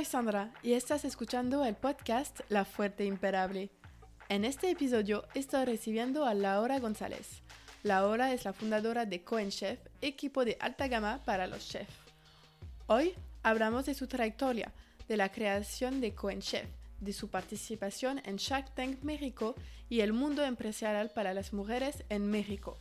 soy Sandra y estás escuchando el podcast La Fuerte Imperable. En este episodio estoy recibiendo a Laura González. Laura es la fundadora de Cohen Chef, equipo de alta gama para los chefs. Hoy hablamos de su trayectoria, de la creación de Cohen Chef, de su participación en Shark Tank México y el mundo empresarial para las mujeres en México.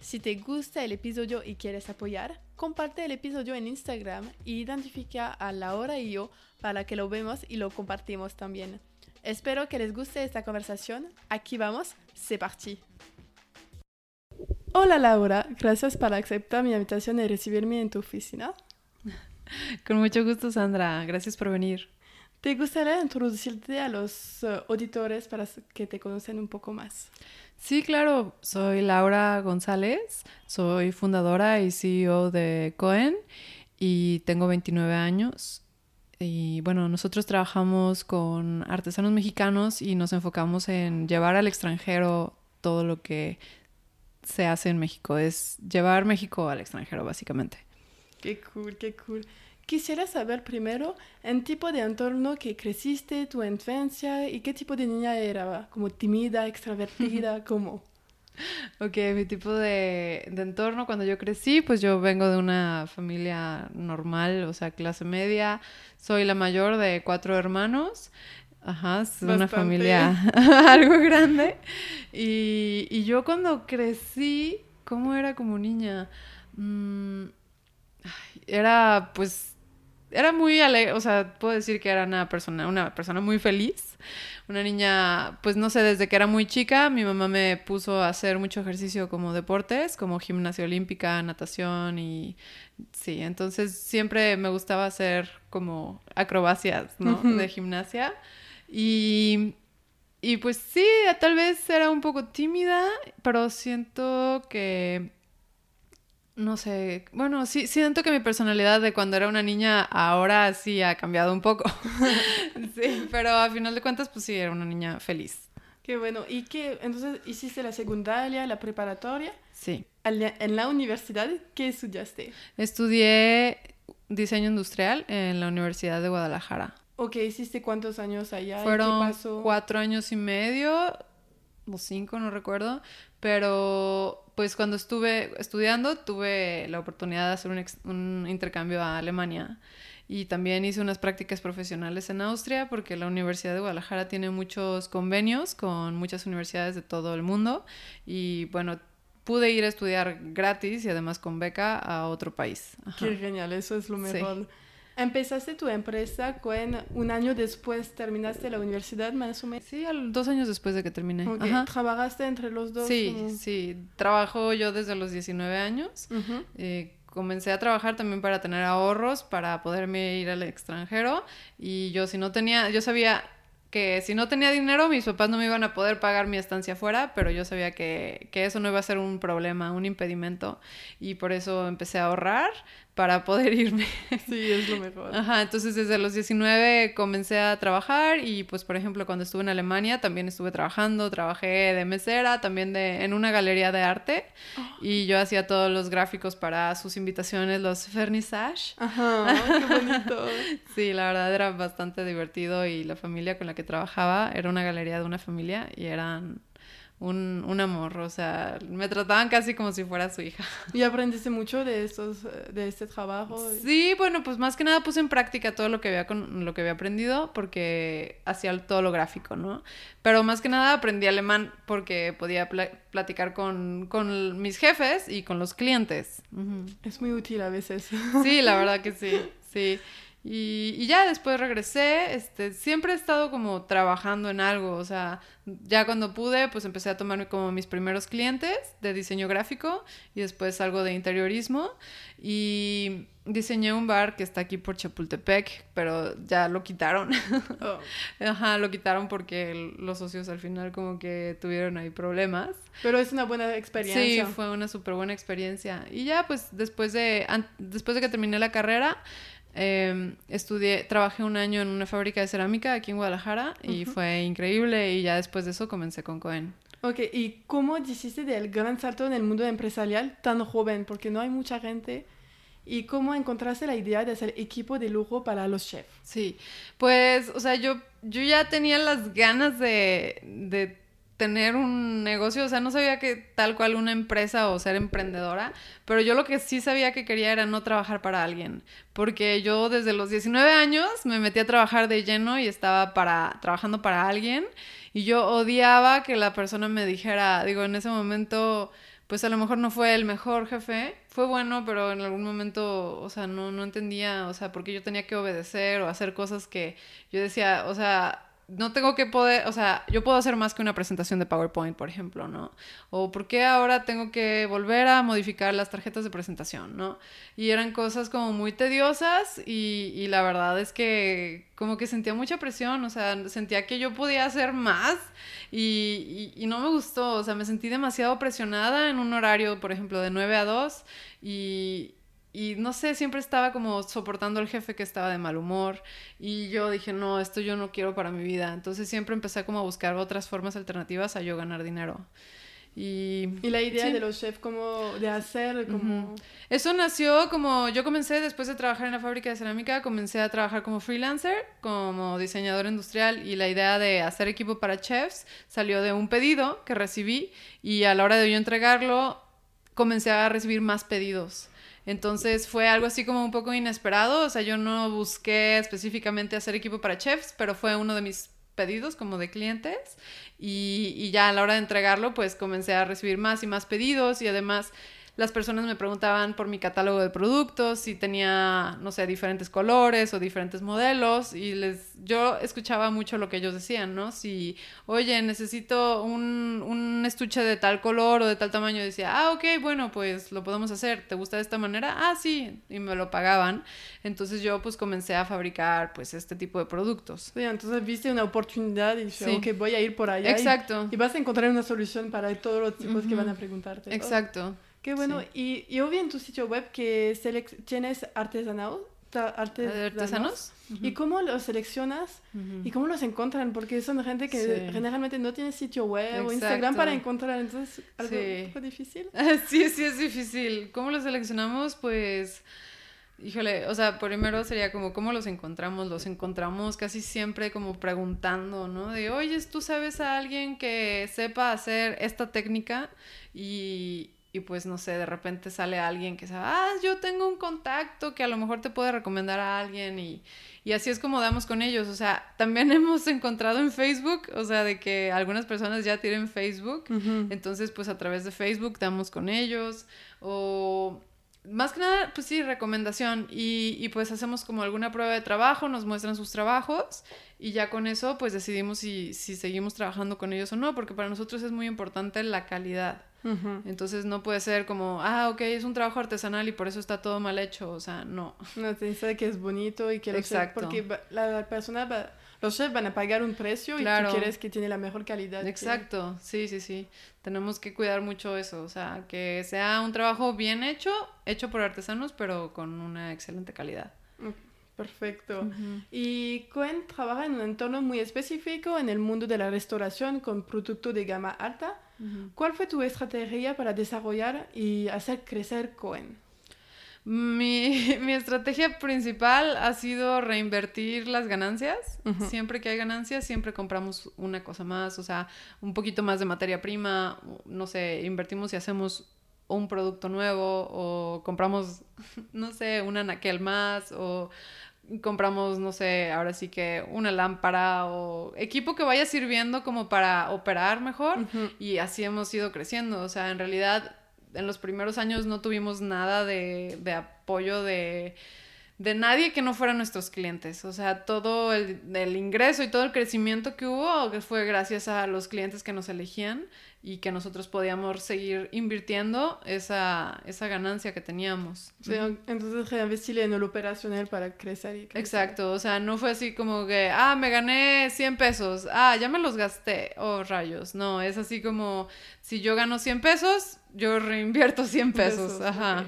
Si te gusta el episodio y quieres apoyar, comparte el episodio en Instagram y identifica a Laura y yo para que lo vemos y lo compartimos también. Espero que les guste esta conversación. Aquí vamos, c'est parti. Hola Laura, gracias por aceptar mi invitación y recibirme en tu oficina. Con mucho gusto, Sandra. Gracias por venir. ¿Te gustaría introducirte a los uh, auditores para que te conozcan un poco más? Sí, claro. Soy Laura González. Soy fundadora y CEO de Cohen y tengo 29 años. Y bueno, nosotros trabajamos con artesanos mexicanos y nos enfocamos en llevar al extranjero todo lo que se hace en México. Es llevar México al extranjero, básicamente. Qué cool, qué cool. Quisiera saber primero en tipo de entorno que creciste, tu infancia y qué tipo de niña era, como tímida, extrovertida, ¿cómo? Ok, mi tipo de, de, entorno cuando yo crecí, pues yo vengo de una familia normal, o sea, clase media. Soy la mayor de cuatro hermanos. Ajá, es una familia algo grande. Y, y, yo cuando crecí, ¿cómo era como niña? Mm, era pues era muy alegre, o sea, puedo decir que era una persona, una persona muy feliz. Una niña, pues no sé, desde que era muy chica, mi mamá me puso a hacer mucho ejercicio como deportes, como gimnasia olímpica, natación y sí, entonces siempre me gustaba hacer como acrobacias, ¿no? De gimnasia. Y, y pues sí, tal vez era un poco tímida, pero siento que no sé, bueno, sí, siento que mi personalidad de cuando era una niña ahora sí ha cambiado un poco. sí, pero a final de cuentas, pues sí, era una niña feliz. Qué bueno. ¿Y qué? Entonces, ¿hiciste la secundaria, la preparatoria? Sí. En la universidad, ¿qué estudiaste? Estudié diseño industrial en la Universidad de Guadalajara. Ok, ¿hiciste cuántos años allá? Fueron ¿Qué pasó? cuatro años y medio, o cinco, no recuerdo, pero pues cuando estuve estudiando tuve la oportunidad de hacer un, intercambio a Alemania y también hice unas prácticas profesionales en Austria porque la Universidad de Guadalajara tiene muchos convenios con muchas universidades de todo el mundo y bueno, pude ir a estudiar gratis y además con beca a otro país. Qué genial, eso es lo mejor. Empezaste tu empresa con un año después terminaste la universidad, más o menos. Sí, dos años después de que terminé. ¿Trabajaste entre los dos? Sí, sí. Trabajo yo desde los 19 años. Eh, comencé a trabajar también para tener ahorros, para poderme ir al extranjero. Y yo si no tenía, yo sabía que si no tenía dinero, mis papás no me iban a poder pagar mi estancia afuera, pero yo sabía que, que, eso no iba a ser un problema, un impedimento, y por eso empecé a ahorrar para poder irme. Sí, es lo mejor. Ajá, entonces desde los 19 comencé a trabajar y pues por ejemplo cuando estuve en Alemania también estuve trabajando, trabajé de mesera, también de, en una galería de arte oh. y yo hacía todos los gráficos para sus invitaciones, los vernissage. Ajá, qué bonito. sí, la verdad era bastante divertido y la familia con la que trabajaba era una galería de una familia y eran un, un, amor, o sea, me trataban casi como si fuera su hija. ¿Y aprendiste mucho de estos, de este trabajo? Sí, bueno, pues más que nada puse en práctica todo lo que había, con, lo que había aprendido porque hacía todo lo gráfico, ¿no? Pero más que nada aprendí alemán porque podía platicar con, con, mis jefes y con los clientes. Es muy útil a veces. Sí, la verdad que sí, sí. Y, y, ya después regresé, este, siempre he estado como trabajando en algo, o sea, ya cuando pude, pues empecé a tomarme como mis primeros clientes de diseño gráfico y después algo de interiorismo y diseñé un bar que está aquí por Chapultepec, pero ya lo quitaron. Oh. Ajá, lo quitaron porque los socios al final como que tuvieron ahí problemas. Pero es una buena experiencia. Sí, fue una súper buena experiencia. Y ya pues después de, después de que terminé la carrera, eh, estudié, trabajé un año en una fábrica de cerámica aquí en Guadalajara y fue increíble y ya después de eso comencé con Cohen. Ok, ¿y cómo hiciste del gran salto en el mundo empresarial tan joven? Porque no hay mucha gente y cómo encontraste la idea de hacer equipo de lujo para los chefs. Sí, pues, o sea, yo, yo ya tenía las ganas de, de tener un negocio, o sea, no sabía que tal cual una empresa o ser emprendedora, pero yo lo que sí sabía que quería era no trabajar para alguien, porque yo desde los 19 años me metí a trabajar de lleno y estaba para trabajando para alguien y yo odiaba que la persona me dijera, digo, en ese momento pues a lo mejor no fue el mejor jefe, fue bueno, pero en algún momento, o sea, no, no entendía, o sea, porque yo tenía que obedecer o hacer cosas que yo decía, o sea, no tengo que poder, o sea, yo puedo hacer más que una presentación de PowerPoint, por ejemplo, ¿no? O por qué ahora tengo que volver a modificar las tarjetas de presentación, ¿no? Y eran cosas como muy tediosas y, y la verdad es que como que sentía mucha presión, o sea, sentía que yo podía hacer más y, y, y no me gustó, o sea, me sentí demasiado presionada en un horario, por ejemplo, de 9 a 2 y, y no sé, siempre estaba como soportando al jefe que estaba de mal humor y yo dije, no, esto yo no quiero para mi vida. Entonces siempre empecé como a buscar otras formas alternativas a yo ganar dinero. Y, y la idea de los chefs como de hacer como... Eso nació como yo comencé después de trabajar en la fábrica de cerámica, comencé a trabajar como freelancer, como diseñador industrial y la idea de hacer equipo para chefs salió de un pedido que recibí y a la hora de yo entregarlo comencé a recibir más pedidos. Entonces fue algo así como un poco inesperado, o sea, yo no busqué específicamente hacer equipo para chefs, pero fue uno de mis pedidos como de clientes. Y, y ya a la hora de entregarlo pues comencé a recibir más y más pedidos y además las personas me preguntaban por mi catálogo de productos, si tenía, no sé, diferentes colores o diferentes modelos y les, yo escuchaba mucho lo que ellos decían, ¿no? Si, oye, necesito un, un estuche de tal color o de tal tamaño, decía, ah, ok, bueno, pues lo podemos hacer, ¿te gusta de esta manera? Ah, sí, y me lo pagaban. Entonces yo pues comencé a fabricar pues este tipo de productos. Sí, entonces viste una oportunidad y dije, Sí. ok, voy a ir por allá. Exacto. Y, vas a encontrar una solución para todos los tipos que van a preguntarte. Oh, Exacto. Qué bueno. Sí. Y yo vi en tu sitio web que tienes artesanos. ¿Artesanos? ¿Y cómo los seleccionas? ¿Y cómo los encuentran? Porque son gente que Sí. generalmente no tiene sitio web o. Instagram para encontrar. Entonces, algo Sí. un poco difícil. Sí, sí, es difícil. ¿Cómo los seleccionamos? Pues, híjole, o sea, primero sería como, ¿cómo los encontramos? Los encontramos casi siempre como preguntando, ¿no? De, oye, ¿tú sabes a alguien que sepa hacer esta técnica? Y, y pues, no sé, de repente sale alguien que sabe, ah, yo tengo un contacto que a lo mejor te puede recomendar a alguien y... Y así es como damos con ellos. O sea, también hemos encontrado en Facebook, o sea, de que algunas personas ya tienen Facebook. Entonces, pues a través de Facebook damos con ellos. O más que nada, pues sí, recomendación. Y, y pues hacemos como alguna prueba de trabajo, nos muestran sus trabajos. Y ya con eso, pues decidimos si, si seguimos trabajando con ellos o no. Porque para nosotros es muy importante la calidad. Ujú. Entonces no puede ser como, ah, ok, es un trabajo artesanal y por eso está todo mal hecho. O sea, no. No, te dice que es bonito y que Exacto. porque va- la persona va- los chefs van a pagar un precio y Claro. tú quieres que tiene la mejor calidad. que- Exacto, sí, sí, sí. Tenemos que cuidar mucho eso, o sea, que sea un trabajo bien hecho, hecho por artesanos, pero con una excelente calidad. Perfecto. Y Cohen trabaja en un entorno muy específico en el mundo de la restauración con productos de gama alta. ¿Cuál fue tu estrategia para desarrollar y hacer crecer Cohen? Mi, mi estrategia principal ha sido reinvertir las ganancias. Siempre que hay ganancias, siempre compramos una cosa más, o sea, un poquito más de materia prima, no sé, invertimos y hacemos un producto nuevo o compramos, no sé, una naquel más o compramos, no sé, ahora sí que una lámpara o equipo que vaya sirviendo como para operar mejor y así hemos ido creciendo. O sea, en realidad en los primeros años no tuvimos nada de, de apoyo de, de nadie que no fueran nuestros clientes. O sea, todo el, el ingreso y todo el crecimiento que hubo fue gracias a los clientes que nos elegían y que nosotros podíamos seguir invirtiendo esa, esa ganancia que teníamos. Sí, entonces reinvestirle en el operacional para crecer y crecer. Exacto, o sea, no fue así como que, ah, me gané 100 pesos, ah, ya me los gasté, oh, rayos, no, es así como, si yo gano 100 pesos, yo reinvierto 100 pesos, Pesos, ajá.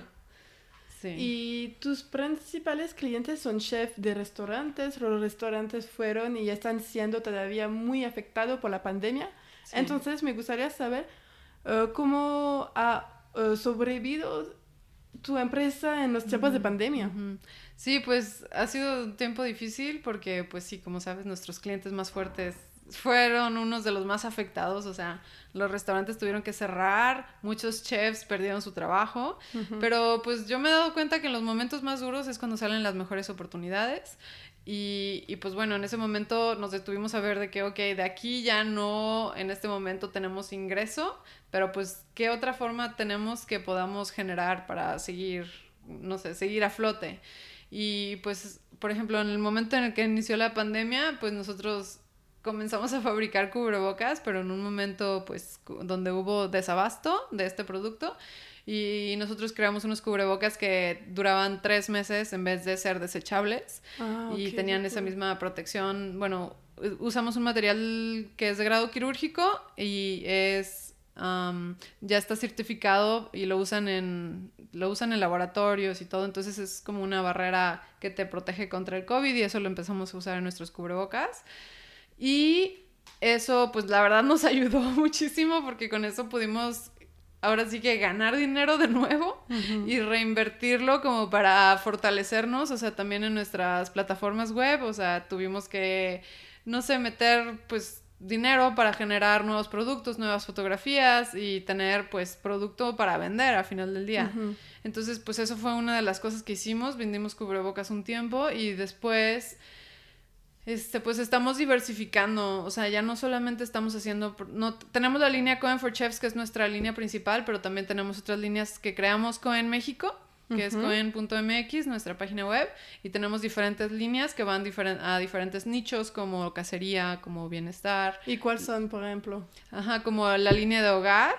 Sí. Y tus principales clientes son chefs de restaurantes. Los restaurantes fueron y están siendo todavía muy afectados por la pandemia. Sí. Entonces me gustaría saber eh, cómo ha eh, sobrevivido tu empresa en los tiempos de pandemia. Sí, pues ha sido un tiempo difícil porque, pues sí, como sabes, nuestros clientes más fuertes fueron unos de los más afectados, o sea, los restaurantes tuvieron que cerrar, muchos chefs perdieron su trabajo, pero pues yo me he dado cuenta que en los momentos más duros es cuando salen las mejores oportunidades y, y, pues bueno, en ese momento nos detuvimos a ver de que, ok, de aquí ya no, en este momento tenemos ingreso, pero pues, ¿qué otra forma tenemos que podamos generar para seguir, no sé, seguir a flote? Y pues, por ejemplo, en el momento en el que inició la pandemia, pues nosotros comenzamos a fabricar cubrebocas, pero en un momento pues donde hubo desabasto de este producto y nosotros creamos unos cubrebocas que duraban tres meses en vez de ser desechables ah, y tenían esa misma protección. Bueno, usamos un material que es de grado quirúrgico y es ya está certificado y lo usan en lo usan en laboratorios y todo, entonces es como una barrera que te protege contra el COVID y eso lo empezamos a usar en nuestros cubrebocas. Y eso, pues la verdad nos ayudó muchísimo porque con eso pudimos ahora sí que ganar dinero de nuevo y reinvertirlo como para fortalecernos, o sea, también en nuestras plataformas web, o sea, tuvimos que, no sé, meter pues dinero para generar nuevos productos, nuevas fotografías y tener pues producto para vender al final del día. Entonces, pues eso fue una de las cosas que hicimos, vendimos cubrebocas un tiempo y después este, pues estamos diversificando, o sea, ya no solamente estamos haciendo, no, tenemos la línea Cohen for Chefs, que es nuestra línea principal, pero también tenemos otras líneas que creamos Cohen México, que es cohen.mx, nuestra página web, y tenemos diferentes líneas que van a diferentes nichos, como cacería, como bienestar. ¿Y cuáles son, por ejemplo? Ajá, como la línea de hogar,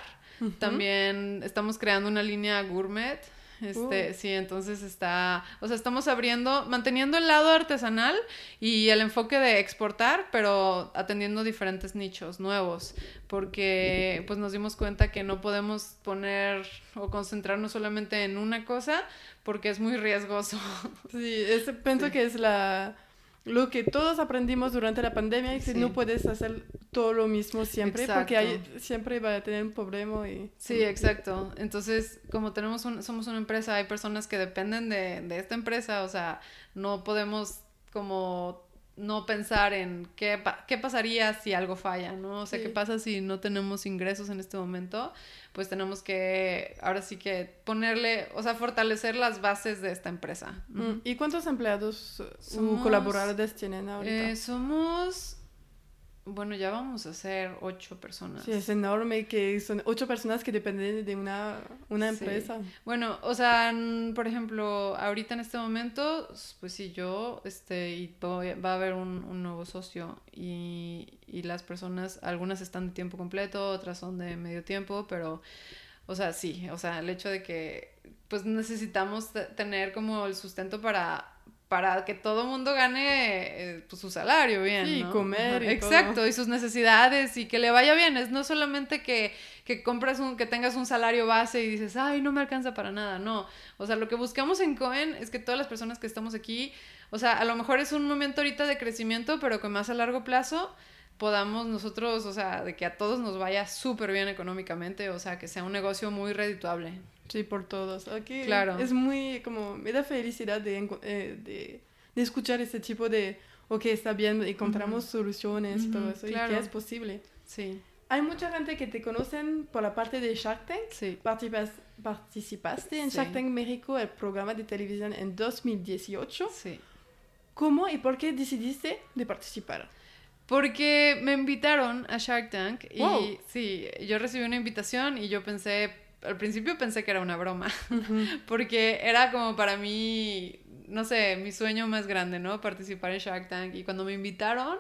también estamos creando una línea gourmet, este, uh. sí, entonces está, o sea, estamos abriendo, manteniendo el lado artesanal y el enfoque de exportar, pero atendiendo diferentes nichos nuevos, porque pues nos dimos cuenta que no podemos poner o concentrarnos solamente en una cosa porque es muy riesgoso. Sí, ese, pienso que es la lo que todos aprendimos durante la pandemia es que no puedes hacer todo lo mismo siempre porque hay, siempre va a tener un problema y... Sí, exacto. Entonces, como tenemos un, somos una empresa, hay personas que dependen de, de esta empresa, o sea, no podemos como no pensar en qué, qué pasaría si algo falla, ¿no? O sea, qué pasa si no tenemos ingresos en este momento, pues tenemos que, ahora sí que ponerle, o sea, fortalecer las bases de esta empresa. Mm, ¿Y cuántos empleados o colaboradores tienen ahorita? Eh, somos bueno, ya vamos a ser ocho personas. Sí, es enorme que son ocho personas que dependen de una, una empresa. Bueno, o sea, por ejemplo, ahorita en este momento, pues sí, yo, este, y va a haber un, un nuevo socio y, y, las personas, algunas están de tiempo completo, otras son de medio tiempo, pero, o sea, sí, o sea, el hecho de que, pues necesitamos tener como el sustento para para que todo mundo gane eh, pues, su salario bien. Sí, comer. Y Exacto, y sus necesidades y que le vaya bien. Es no solamente que, que compres un, que tengas un salario base y dices, ay, no me alcanza para nada. No. O sea, lo que buscamos en Cohen es que todas las personas que estamos aquí, o sea, a lo mejor es un momento ahorita de crecimiento, pero que más a largo plazo podamos nosotros, o sea, de que a todos nos vaya súper bien económicamente, o sea, que sea un negocio muy redituable. Sí, por todos. Aquí claro. es muy, como, me da felicidad de, eh, de, de, escuchar este tipo de, ok, está bien, encontramos soluciones y todo eso, y que es posible. Sí. Hay mucha gente que te conocen por la parte de Shark Tank. Sí. Participas, participaste en Shark Tank México, el programa de televisión en 2018. Sí. ¿Cómo y por qué decidiste de participar? Porque me invitaron a Shark Tank y sí, yo recibí una invitación y yo pensé, al principio pensé que era una broma, porque era como para mí, no sé, mi sueño más grande, ¿no? Participar en Shark Tank. Y cuando me invitaron,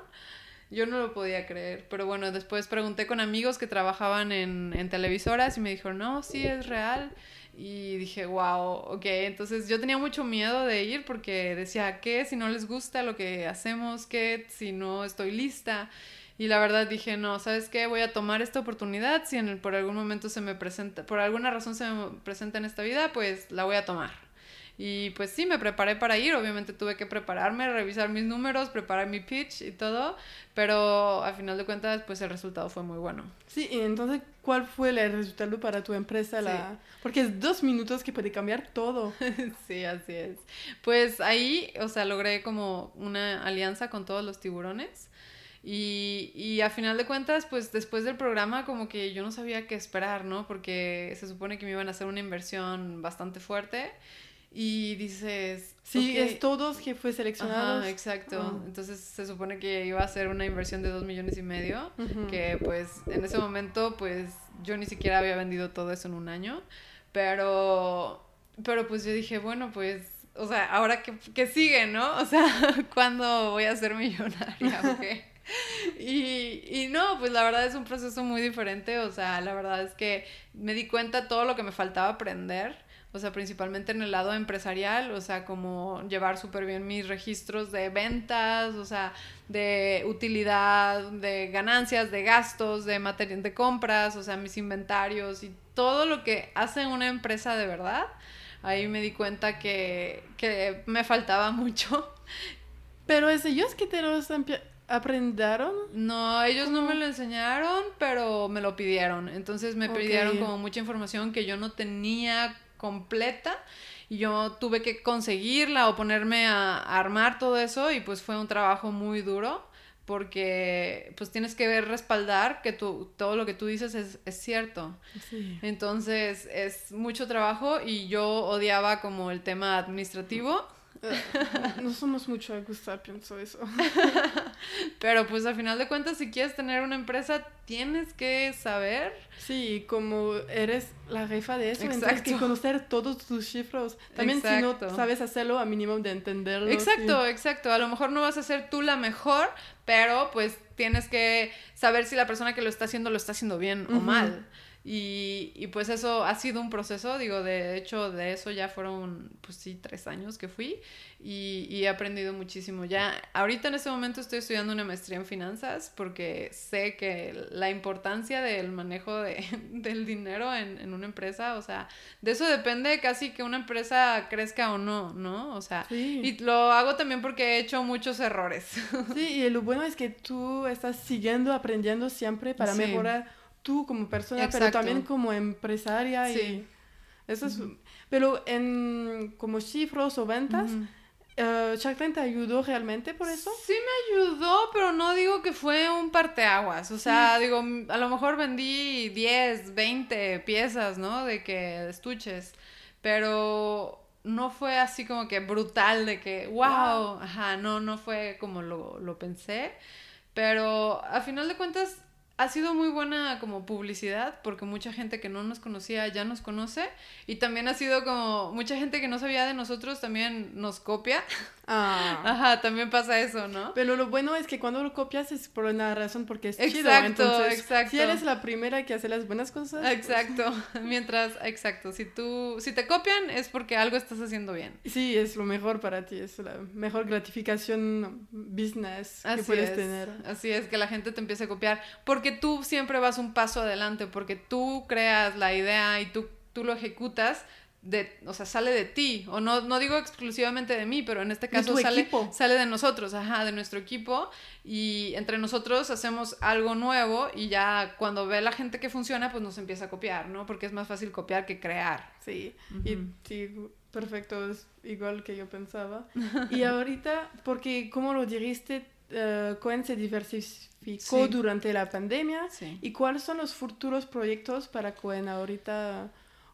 yo no lo podía creer. Pero bueno, después pregunté con amigos que trabajaban en, en televisoras y me dijeron, no, sí, es real. Y dije, wow, ok. Entonces yo tenía mucho miedo de ir porque decía, ¿qué si no les gusta lo que hacemos? ¿Qué si no estoy lista? Y la verdad dije, no, ¿sabes qué? Voy a tomar esta oportunidad. Si en por algún momento se me presenta, por alguna razón se me presenta en esta vida, pues la voy a tomar. Y pues sí, me preparé para ir, obviamente tuve que prepararme, revisar mis números, preparar mi pitch y todo, pero al final de cuentas pues el resultado fue muy bueno. Sí, y entonces, ¿cuál fue el resultado para tu empresa? La... Porque es dos minutos que puede cambiar todo. sí, así es. Pues ahí, o sea, logré como una alianza con todos los tiburones. Y, y a final de cuentas, pues después del programa como que yo no sabía qué esperar, ¿no? Porque se supone que me iban a hacer una inversión bastante fuerte y dices... Sí, es todos que fue seleccionado. exacto. Ah. Entonces se supone que iba a ser una inversión de dos millones y medio, que pues en ese momento pues yo ni siquiera había vendido todo eso en un año, pero, pero pues yo dije, bueno, pues, o sea, ahora que, que sigue, ¿no? O sea, ¿cuándo voy a ser millonaria? Okay. Y, y, no, pues la verdad es un proceso muy diferente, o sea, la verdad es que me di cuenta todo lo que me faltaba aprender o sea, principalmente en el lado empresarial, o sea, como llevar súper bien mis registros de ventas, o sea, de utilidad, de ganancias, de gastos, de material de compras, o sea, mis inventarios y todo lo que hace una empresa de verdad. Ahí me di cuenta que, que me faltaba mucho. Pero es ellos que te los aprendieron. No, ellos no me lo enseñaron, pero me lo pidieron. Entonces me pidieron como mucha información que yo no tenía completa y yo tuve que conseguirla o ponerme a, armar todo eso y pues fue un trabajo muy duro porque pues tienes que ver respaldar que tú, todo lo que tú dices es, es cierto. Entonces es mucho trabajo y yo odiaba como el tema administrativo no somos mucho a gustar, pienso eso. Pero pues al final de cuentas, si quieres tener una empresa, tienes que saber. Sí, como eres la jefa de eso, tienes que conocer todos tus cifras. También si no sabes hacerlo, a mínimo de entenderlo. Exacto, exacto. A lo mejor no vas a ser tú la mejor, pero pues tienes que saber si la persona que lo está haciendo lo está haciendo bien o mal. Y, y, pues eso ha sido un proceso, digo, de hecho de eso ya fueron, pues sí, tres años que fui y, y, he aprendido muchísimo. Ya, ahorita en este momento estoy estudiando una maestría en finanzas porque sé que la importancia del manejo de, del dinero en, en, una empresa, o sea, de eso depende casi que una empresa crezca o no, ¿no? O sea, y lo hago también porque he hecho muchos errores. Sí, y lo bueno es que tú estás siguiendo aprendiendo siempre para mejorar tú como persona, pero también como empresaria. Y eso es, Pero en como cifras o ventas, uh te ayudó realmente por eso? Sí me ayudó, pero no digo que fue un parteaguas. O sea, digo, a lo mejor vendí 10, 20 piezas, ¿no? De que estuches. Pero no fue así como que brutal de que, wow, ajá, no, no fue como lo, lo pensé. Pero a final de cuentas ha sido muy buena como publicidad porque mucha gente que no nos conocía ya nos conoce y también ha sido como mucha gente que no sabía de nosotros también nos copia. Ah. Ajá, también pasa eso, ¿no? Pero lo bueno es que cuando lo copias es por una razón porque es exacto, chido. Entonces, exacto. Si eres la primera que hace las buenas cosas. Pues exacto. Mientras, exacto, si tú si te copian es porque algo estás haciendo bien. Sí, es lo mejor para ti, es la mejor gratificación business que puedes tener. Así es que la gente te empiece a copiar porque tú siempre vas un paso adelante, porque tú creas la idea y tú, tú lo ejecutas, de, o sea, sale de ti, o no, no digo exclusivamente de mí, pero en este caso sale, sale de nosotros, ajá, de nuestro equipo, y entre nosotros hacemos algo nuevo y ya cuando ve la gente que funciona, pues nos empieza a copiar, ¿no? Porque es más fácil copiar que crear. Sí, y sí, perfecto, es igual que yo pensaba. y ahorita, porque como lo dijiste, uh, Cohen se diversificó durante la pandemia. ¿Y cuáles son los futuros proyectos para Cohen ahorita?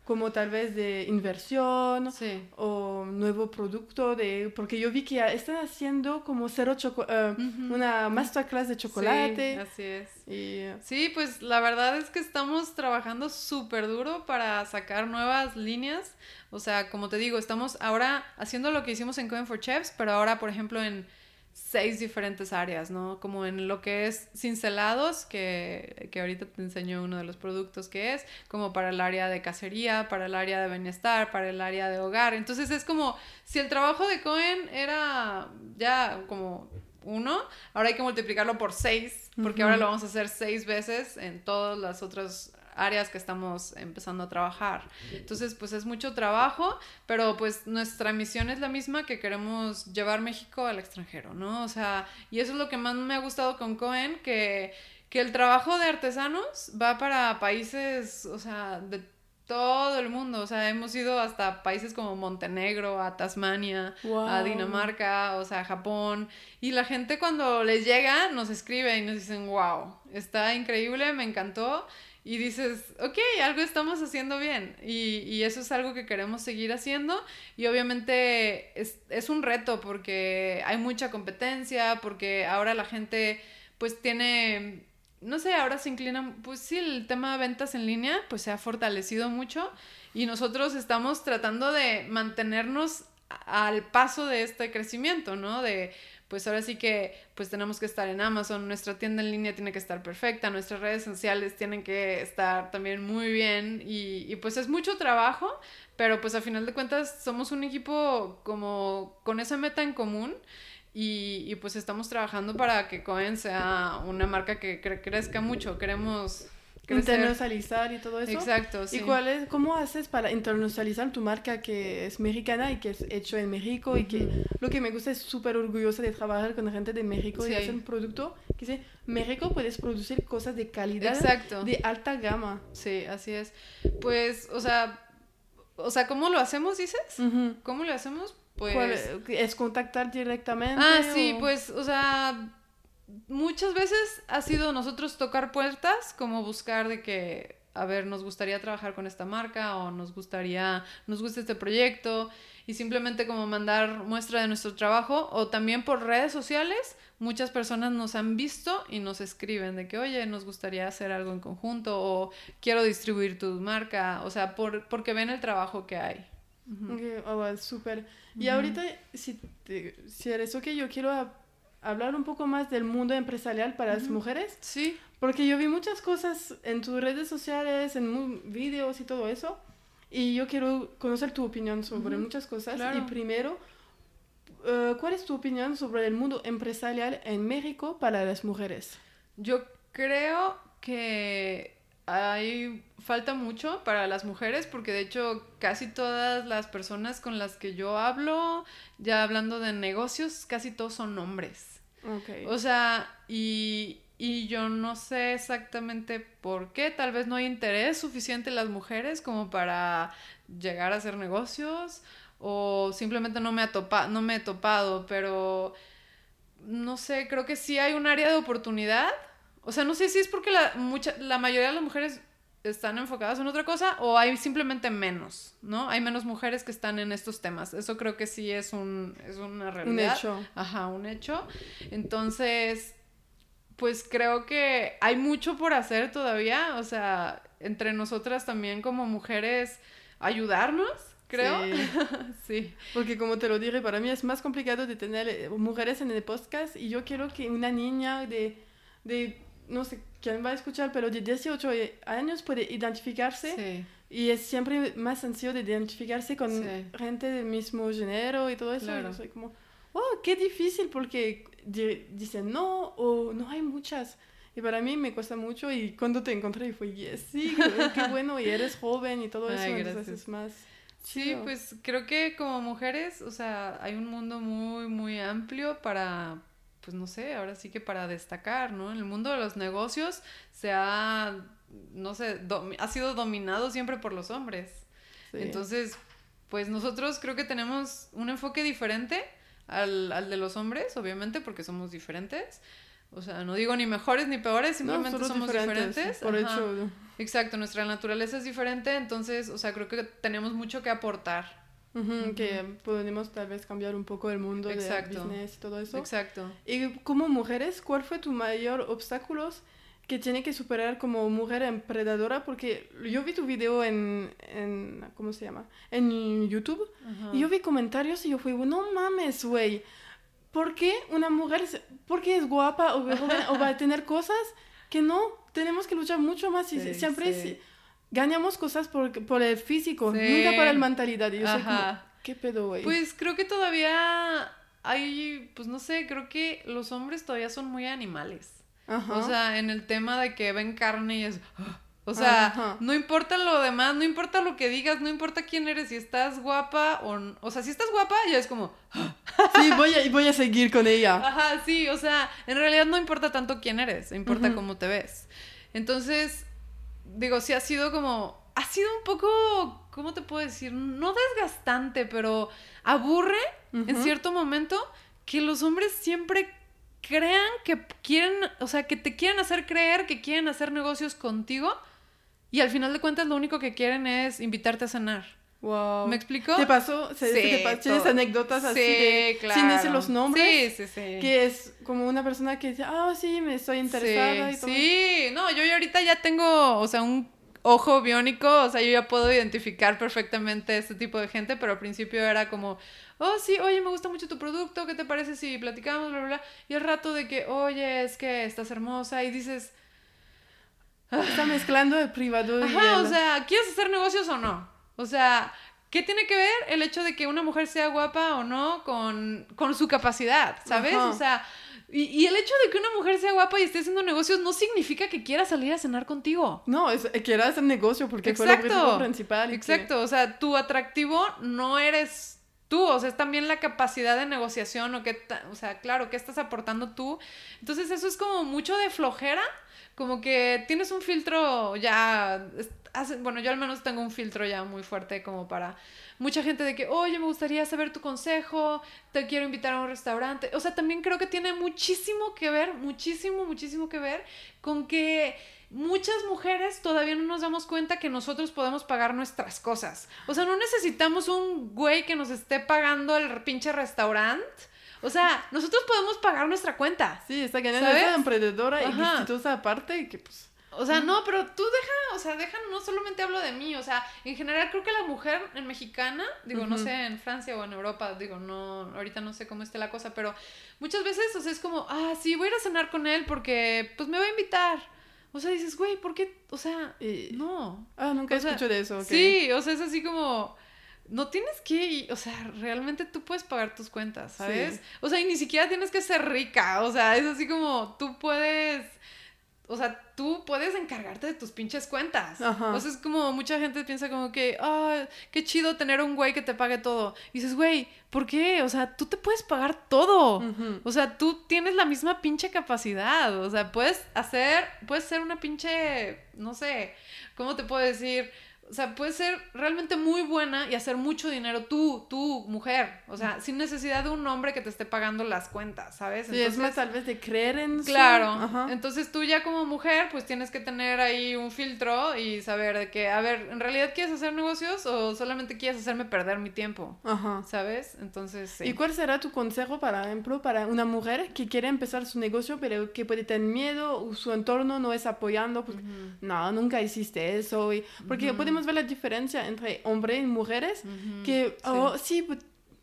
Como tal vez de inversión o nuevo producto de porque yo vi que están haciendo como cero choco uh, una masterclass de chocolate. Sí, así es. Y, sí pues la verdad es que estamos trabajando súper duro para sacar nuevas líneas. O sea como te digo estamos ahora haciendo lo que hicimos en Coin for Chefs pero ahora por ejemplo en seis diferentes áreas, ¿no? Como en lo que es cincelados, que, que, ahorita te enseño uno de los productos que es, como para el área de cacería, para el área de bienestar, para el área de hogar. Entonces es como si el trabajo de Cohen era ya como uno, ahora hay que multiplicarlo por seis, porque ahora lo vamos a hacer seis veces en todas las otras áreas que estamos empezando a trabajar. Entonces, pues es mucho trabajo, pero pues nuestra misión es la misma que queremos llevar México al extranjero, ¿no? O sea, y eso es lo que más me ha gustado con Cohen, que, que el trabajo de artesanos va para países, o sea, de todo el mundo, o sea, hemos ido hasta países como Montenegro, a Tasmania, a Dinamarca, o sea, a Japón, y la gente cuando les llega nos escribe y nos dicen, wow, está increíble, me encantó, y dices, ok, algo estamos haciendo bien, y, y eso es algo que queremos seguir haciendo, y obviamente es, es un reto porque hay mucha competencia, porque ahora la gente pues tiene no sé, ahora se inclinan, pues sí, el tema de ventas en línea, pues se ha fortalecido mucho y nosotros estamos tratando de mantenernos al paso de este crecimiento, ¿no? De, pues ahora sí que, pues tenemos que estar en Amazon, nuestra tienda en línea tiene que estar perfecta, nuestras redes sociales tienen que estar también muy bien y, y pues es mucho trabajo, pero pues a final de cuentas somos un equipo como con esa meta en común y, y, pues estamos trabajando para que Cohen sea una marca que cre crezca mucho. Queremos crecer. internacionalizar y todo eso. Exacto, sí. ¿Y cuál es, cómo haces para internacionalizar tu marca que es mexicana y que es hecho en México? Uh -huh. Y que lo que me gusta es súper orgullosa de trabajar con gente de México sí. y hacer un producto que dice, México puedes producir cosas de calidad, Exacto. de alta gama. Sí, así es. Pues, o sea, o sea, ¿cómo lo hacemos, dices? Uh -huh. ¿Cómo lo hacemos? Pues... ¿Es contactar directamente? Ah, sí, o... pues, o sea, muchas veces ha sido nosotros tocar puertas, como buscar de que, a ver, nos gustaría trabajar con esta marca o nos gustaría, nos gusta este proyecto y simplemente como mandar muestra de nuestro trabajo o también por redes sociales. Muchas personas nos han visto y nos escriben de que, oye, nos gustaría hacer algo en conjunto o quiero distribuir tu marca, o sea, por, porque ven el trabajo que hay. Uh -huh. okay. oh, súper. Y uh -huh. ahorita, si, te, si eres ok, yo quiero hablar un poco más del mundo empresarial para uh -huh. las mujeres. Sí. Porque yo vi muchas cosas en tus redes sociales, en videos y todo eso. Y yo quiero conocer tu opinión sobre muchas cosas. Claro. Y primero, uh, ¿cuál es tu opinión sobre el mundo empresarial en México para las mujeres? Yo creo que hay falta mucho para las mujeres porque de hecho casi todas las personas con las que yo hablo, ya hablando de negocios, casi todos son hombres. Okay. O sea, y, y yo no sé exactamente por qué, tal vez no hay interés suficiente en las mujeres como para llegar a hacer negocios o simplemente no me, ha topa no me he topado, pero no sé, creo que sí hay un área de oportunidad. O sea, no sé si es porque la, mucha, la mayoría de las mujeres están enfocadas en otra cosa o hay simplemente menos, ¿no? Hay menos mujeres que están en estos temas. Eso creo que sí es, un, es una realidad. Un hecho. Ajá, un hecho. Entonces, pues creo que hay mucho por hacer todavía. O sea, entre nosotras también como mujeres, ayudarnos. Creo. Sí. sí. Porque como te lo dije, para mí es más complicado de tener mujeres en el podcast y yo quiero que una niña de, de no sé quién va a escuchar, pero de 18 años puede identificarse. Sí. Y es siempre más sencillo de identificarse con Sí. gente del mismo género y todo eso. Claro. Y yo soy como, oh, qué difícil porque di- dicen no o no hay muchas. Y para mí me cuesta mucho y cuando te encontré fue, yes, sí, qué, bueno y eres joven y todo eso. Entonces gracias. es más... Sí, chido. pues creo que como mujeres, o sea, hay un mundo muy, muy amplio para, pues no sé, ahora sí que para destacar, ¿no? En el mundo de los negocios se ha, no sé, ha sido dominado siempre por los hombres. Sí. Entonces, pues nosotros creo que tenemos un enfoque diferente al, al de los hombres, obviamente, porque somos diferentes. O sea, no digo ni mejores ni peores, simplemente somos diferentes. Por Ajá. hecho, Exacto, nuestra naturaleza es diferente, entonces, o sea, creo que tenemos mucho que aportar. Ujú, que podemos tal vez cambiar un poco el mundo Exacto. de business y todo eso. Exacto. Y como mujeres, ¿cuál fue tu mayor obstáculo que tiene que superar como mujer emprendedora? Porque yo vi tu video en, en ¿cómo se llama? En YouTube. Ajá. Y yo vi comentarios y yo fui, no mames, güey. ¿Por qué una mujer, porque es guapa o, o va a tener cosas que no? Tenemos que luchar mucho más y Sí, siempre sí. si- ganamos cosas por, por el físico, Sí. nunca por la mentalidad. Y yo soy como. ¿qué pedo, güey? Pues creo que todavía hay, pues no sé, creo que los hombres todavía son muy animales. Ajá. O sea, en el tema de que ven carne y es... O sea, Ajá. no importa lo demás, no importa lo que digas, no importa quién eres, si estás guapa o... O sea, si estás guapa, ya es como... Sí, voy a, voy a seguir con ella. Ajá, sí, o sea, en realidad no importa tanto quién eres, importa cómo te ves. Entonces, digo, sí ha sido como, ha sido un poco, ¿cómo te puedo decir? No desgastante, pero aburre en cierto momento que los hombres siempre crean que quieren, o sea, que te quieren hacer creer que quieren hacer negocios contigo y al final de cuentas lo único que quieren es invitarte a cenar. Wow. ¿Me explico? ¿Te pasó? ¿Se, se te pa- ¿Tienes anécdotas así Sí, de, claro. sin decir los nombres? Sí, sí, sí. Que es como una persona que dice, ah, sí, me estoy interesada sí, y todo. Sí, no, yo ahorita ya tengo, o sea, un ojo biónico, o sea, yo ya puedo identificar perfectamente este tipo de gente, pero al principio era como, oh, sí, oye, me gusta mucho tu producto, ¿qué te parece si platicamos, bla, bla, bla? Y al rato de que, oye, es que estás hermosa, y dices, Está mezclando el privado y ajá, el... o sea, ¿quieres hacer negocios o no? O sea, ¿qué tiene que ver el hecho de que una mujer sea guapa o no con, con su capacidad, ¿sabes? Ajá. O sea, y, y el hecho de que una mujer sea guapa y esté haciendo negocios no significa que quiera salir a cenar contigo. No, es que era ese negocio porque fue el Exacto. objetivo principal. y que- Exacto, o sea, tu atractivo no eres tú, o sea, es también la capacidad de negociación o ta- o sea, claro, ¿qué estás aportando tú? Entonces eso es como mucho de flojera, como que tienes un filtro ya, hace- bueno, yo al menos tengo un filtro ya muy fuerte como para mucha gente de que, oye, me gustaría saber tu consejo, te quiero invitar a un restaurante, o sea, también creo que tiene muchísimo que ver, muchísimo, muchísimo que ver con que muchas mujeres todavía no nos damos cuenta que nosotros podemos pagar nuestras cosas. O sea, no necesitamos un güey que nos esté pagando el pinche restaurante. O sea, nosotros podemos pagar nuestra cuenta. Sí, está ganando ¿Sabes? esa emprendedora y Ajá. exitosa aparte y que pues... O sea, no, pero tú deja, o sea, deja, no solamente hablo de mí, o sea, en general creo que la mujer en mexicana, digo, no sé, en Francia o en Europa, digo, no, ahorita no sé cómo esté la cosa, pero muchas veces, o sea, es como, ah, sí, voy a ir a cenar con él porque, pues, me va a invitar. O sea, dices, güey, ¿por qué? O sea, Y- no. Ah, nunca O sea, escucho de eso. ok. Sí, o sea, es así como. No tienes que, o sea, realmente tú puedes pagar tus cuentas, ¿sabes? Sí. O sea, y ni siquiera tienes que ser rica, o sea, es así como tú puedes, o sea, tú puedes encargarte de tus pinches cuentas. Ajá. O sea, es como mucha gente piensa como que, ah, qué chido tener un güey que te pague todo. Y dices, güey, ¿por qué? O sea, tú te puedes pagar todo. O sea, tú tienes la misma pinche capacidad. O sea, puedes hacer, puedes ser una pinche, no sé, ¿cómo te puedo decir? O sea, puedes ser realmente muy buena y hacer mucho dinero tú, tú, mujer. O sea, sin necesidad de un hombre que te esté pagando las cuentas, ¿sabes? Sí, es más tal vez de creer en su- Claro. Ajá. Entonces tú ya como mujer, pues tienes que tener ahí un filtro y saber de que, a ver, ¿en realidad quieres hacer negocios o solamente quieres hacerme perder mi tiempo? Ajá. ¿Sabes? Entonces, sí. ¿Y cuál será tu consejo, por ejemplo, para una mujer que quiere empezar su negocio, pero que puede tener miedo o su entorno no es apoyando? Porque, Ujú. no, nunca hiciste eso. y- porque podemos ver la diferencia entre hombres y mujeres, que, sí. oh, sí, pu-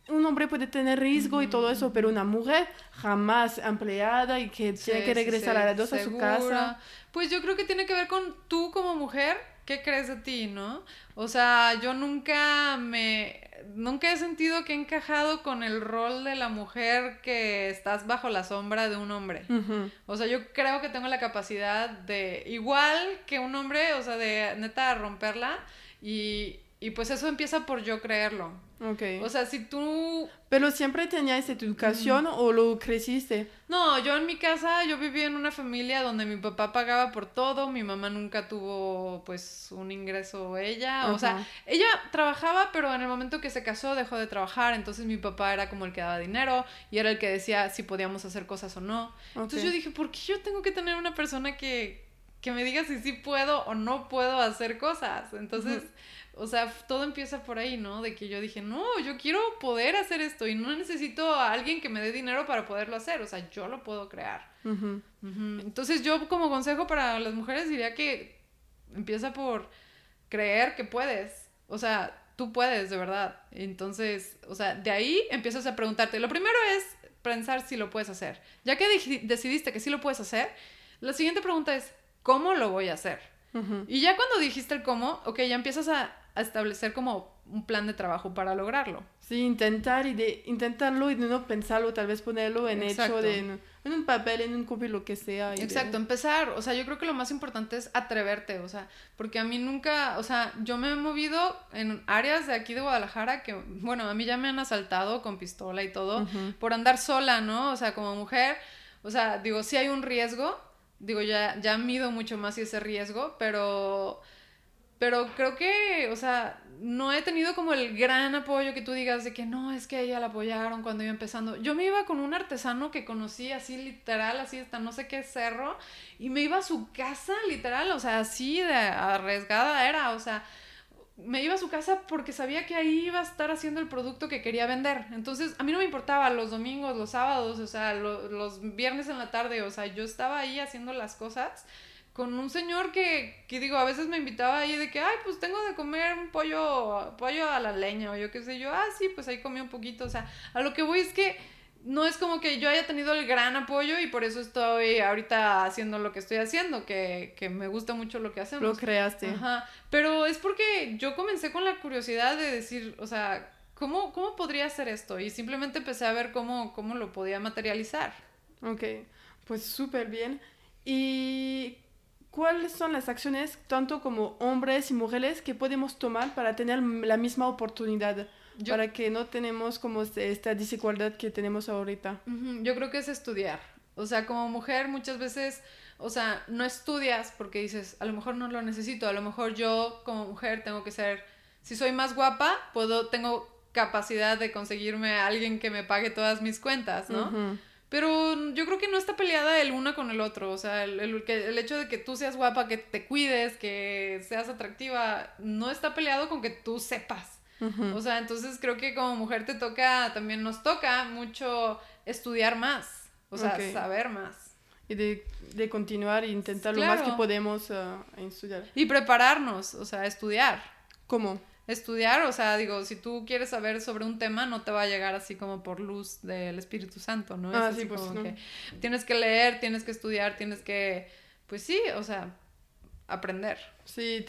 un hombre puede tener riesgo y todo eso, pero una mujer jamás empleada y que tiene que regresar a las dos a su casa. Pues yo creo que tiene que ver con tú como mujer, ¿qué crees de ti, no? O sea, yo nunca me nunca he sentido que he encajado con el rol de la mujer que estás bajo la sombra de un hombre. O sea, yo creo que tengo la capacidad de igual que un hombre, o sea, de neta romperla y y pues eso empieza por yo creerlo. Ok. O sea, si tú pero siempre tenías educación o lo creciste. No, yo en mi casa, yo vivía en una familia donde mi papá pagaba por todo, mi mamá nunca tuvo pues un ingreso ella, o sea, ella trabajaba, pero en el momento que se casó dejó de trabajar, entonces mi papá era como el que daba dinero y era el que decía si podíamos hacer cosas o no. Entonces yo dije, ¿por qué yo tengo que tener una persona que, que me diga si sí puedo o no puedo hacer cosas? Entonces, o sea, todo empieza por ahí, ¿no? De que yo dije, no, yo quiero poder hacer esto y no necesito a alguien que me dé dinero para poderlo hacer, o sea, yo lo puedo crear. Entonces yo como consejo para las mujeres diría que empieza por creer que puedes, o sea, tú puedes de verdad. Entonces, o sea, de ahí empiezas a preguntarte, lo primero es pensar si lo puedes hacer. Ya que decidiste que sí lo puedes hacer, la siguiente pregunta es, ¿cómo lo voy a hacer? Y ya cuando dijiste el cómo, ok, ya empiezas a a establecer como un plan de trabajo para lograrlo. Sí, intentar y de intentarlo y de no pensarlo, tal vez ponerlo en hecho de en, un papel, en un copy, lo que sea. Exacto, empezar, o sea, yo creo que lo más importante es atreverte, o sea, porque a mí nunca, o sea, yo me he movido en áreas de aquí de Guadalajara que, bueno, a mí ya me han asaltado con pistola y todo por andar sola, ¿no? O sea, como mujer, o sea, digo, sí hay un riesgo, digo, ya, ya mido mucho más ese riesgo, pero pero creo que, o sea, no he tenido como el gran apoyo que tú digas de que no, es que ella la apoyaron cuando iba empezando. Yo me iba con un artesano que conocí así literal, así hasta no sé qué cerro, y me iba a su casa literal, o sea, así de arriesgada era, o sea, me iba a su casa porque sabía que ahí iba a estar haciendo el producto que quería vender. Entonces, a mí no me importaba los domingos, los sábados, o sea, los viernes en la tarde, o sea, yo estaba ahí haciendo las cosas con un señor que, que digo, a veces me invitaba ahí de que, ay, pues tengo de comer un pollo, pollo a la leña o yo qué sé yo, ah, sí, pues ahí comí un poquito, o sea, a lo que voy es que no es como que yo haya tenido el gran apoyo y por eso estoy ahorita haciendo lo que estoy haciendo, que, que me gusta mucho lo que hacemos. Lo creaste. Ajá, pero es porque yo comencé con la curiosidad de decir, o sea, ¿cómo, cómo podría hacer esto? Y simplemente empecé a ver cómo, cómo lo podía materializar. Ok, pues súper bien. ¿Y ¿Cuáles son las acciones, tanto como hombres y mujeres, que podemos tomar para tener la misma oportunidad? para que no tenemos como este, esta desigualdad que tenemos ahorita. Yo creo que es estudiar. O sea, como mujer muchas veces, o sea, no estudias porque dices, a lo mejor no lo necesito, a lo mejor yo como mujer tengo que ser, si soy más guapa, puedo, tengo capacidad de conseguirme a alguien que me pague todas mis cuentas, ¿no? Pero yo creo que no está peleada el una con el otro. O sea, el, el, el, hecho de que tú seas guapa, que te cuides, que seas atractiva, no está peleado con que tú sepas. O sea, entonces creo que como mujer te toca, también nos toca mucho estudiar más. O sea, saber más. Y de, de, continuar e intentar lo más que podemos uh, estudiar. Y prepararnos, o sea, estudiar. ¿Cómo? Estudiar, o sea, digo, si tú quieres saber sobre un tema, no te va a llegar así como por luz del Espíritu Santo, ¿no? Ah, es sí, pues, que tienes que leer, tienes que estudiar, tienes que, pues sí, o sea, aprender. Sí,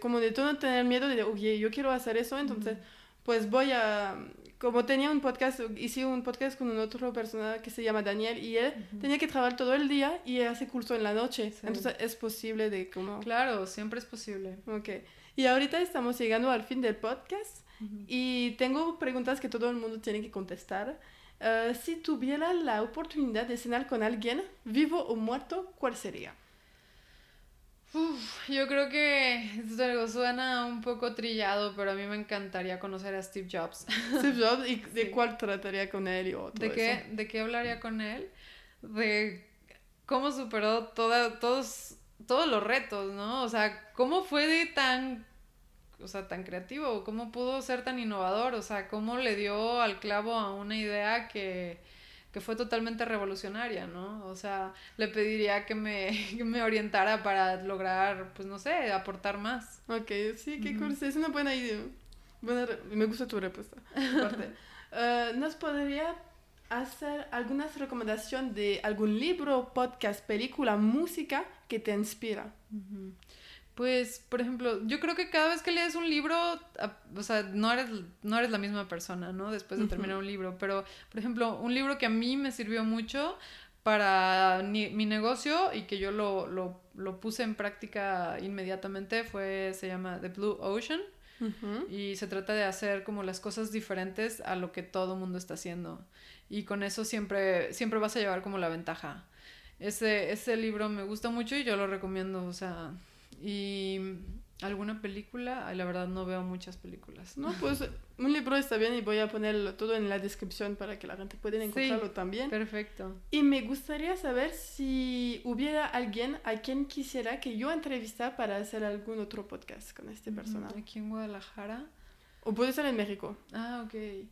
como de tú no tener miedo de, oye, yo quiero hacer eso, entonces, pues voy a, como tenía un podcast, hice un podcast con un otro persona que se llama Daniel y él tenía que trabajar todo el día y hace curso en la noche, entonces es posible de como... Claro, siempre es posible. Ok. Y ahorita estamos llegando al fin del podcast y tengo preguntas que todo el mundo tiene que contestar. Uh, si tuviera la oportunidad de cenar con alguien, vivo o muerto, ¿cuál sería? Uf, yo creo que suena un poco trillado, pero a mí me encantaría conocer a Steve Jobs. Steve Jobs, ¿y de cuál trataría con él y otro? ¿De qué, ¿De qué hablaría con él? De cómo superó toda, todos todos los retos, ¿no? O sea, ¿cómo fue de tan, o sea, tan creativo? ¿Cómo pudo ser tan innovador? O sea, ¿cómo le dio al clavo a una idea que, que fue totalmente revolucionaria, ¿no? O sea, le pediría que me, que me orientara para lograr, pues no sé, aportar más. Ok, sí, qué curioso. Es una buena idea. me gusta tu respuesta. uh, ¿Nos podría hacer algunas recomendaciones de algún libro, podcast, película, música que te inspira? Pues, por ejemplo, yo creo que cada vez que lees un libro, o sea, no eres, no eres la misma persona, ¿no? Después de terminar un libro. Pero, por ejemplo, un libro que a mí me sirvió mucho para mi negocio y que yo lo, lo, lo, puse en práctica inmediatamente fue, se llama The Blue Ocean. Y se trata de hacer como las cosas diferentes a lo que todo mundo está haciendo. Y con eso siempre, siempre vas a llevar como la ventaja. Ese, ese libro me gusta mucho y yo lo recomiendo, o sea, y alguna película, Ay, la verdad no veo muchas películas. No, pues un libro está bien y voy a ponerlo todo en la descripción para que la gente pueda encontrarlo también. Perfecto. Y me gustaría saber si hubiera alguien a quien quisiera que yo entrevistara para hacer algún otro podcast con este personaje. Aquí en Guadalajara. O puede ser en México. Ah, ok.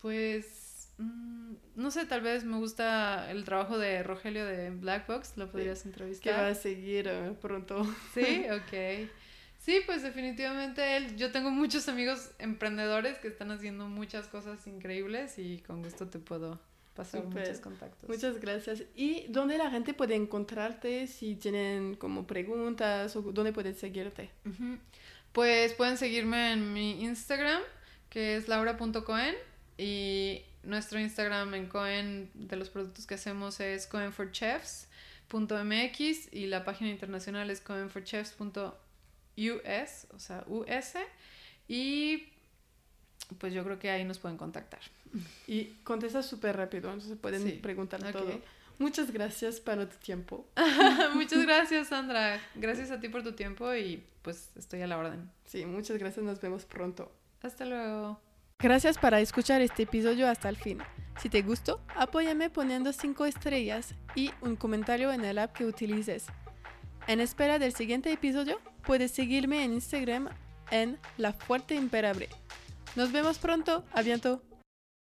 Pues Mm, no sé, tal vez me gusta el trabajo de Rogelio de Black Box, lo podrías entrevistar. Que va a seguir eh, pronto. Sí, ok. Sí, pues definitivamente él. Yo tengo muchos amigos emprendedores que están haciendo muchas cosas increíbles y con gusto te puedo pasar muchos contactos. Muchas gracias. ¿Y dónde la gente puede encontrarte si tienen como preguntas o dónde pueden seguirte? Pues pueden seguirme en mi Instagram, que es laura.coen, y nuestro Instagram en Coen de los productos que hacemos es coenforchefs.mx y la página internacional es coenforchefs.us, o sea, US. Y pues yo creo que ahí nos pueden contactar. Y contesta súper rápido, entonces pueden Sí, preguntar todo. Muchas gracias para tu tiempo. Muchas gracias, Sandra. Gracias a ti por tu tiempo y pues estoy a la orden. Sí, muchas gracias, nos vemos pronto. Hasta luego. Gracias para escuchar este episodio hasta el fin. Si te gustó, apóyame poniendo 5 estrellas y un comentario en el app que utilices. En espera del siguiente episodio, puedes seguirme en Instagram en La Fuerte Imperable. Nos vemos pronto, a.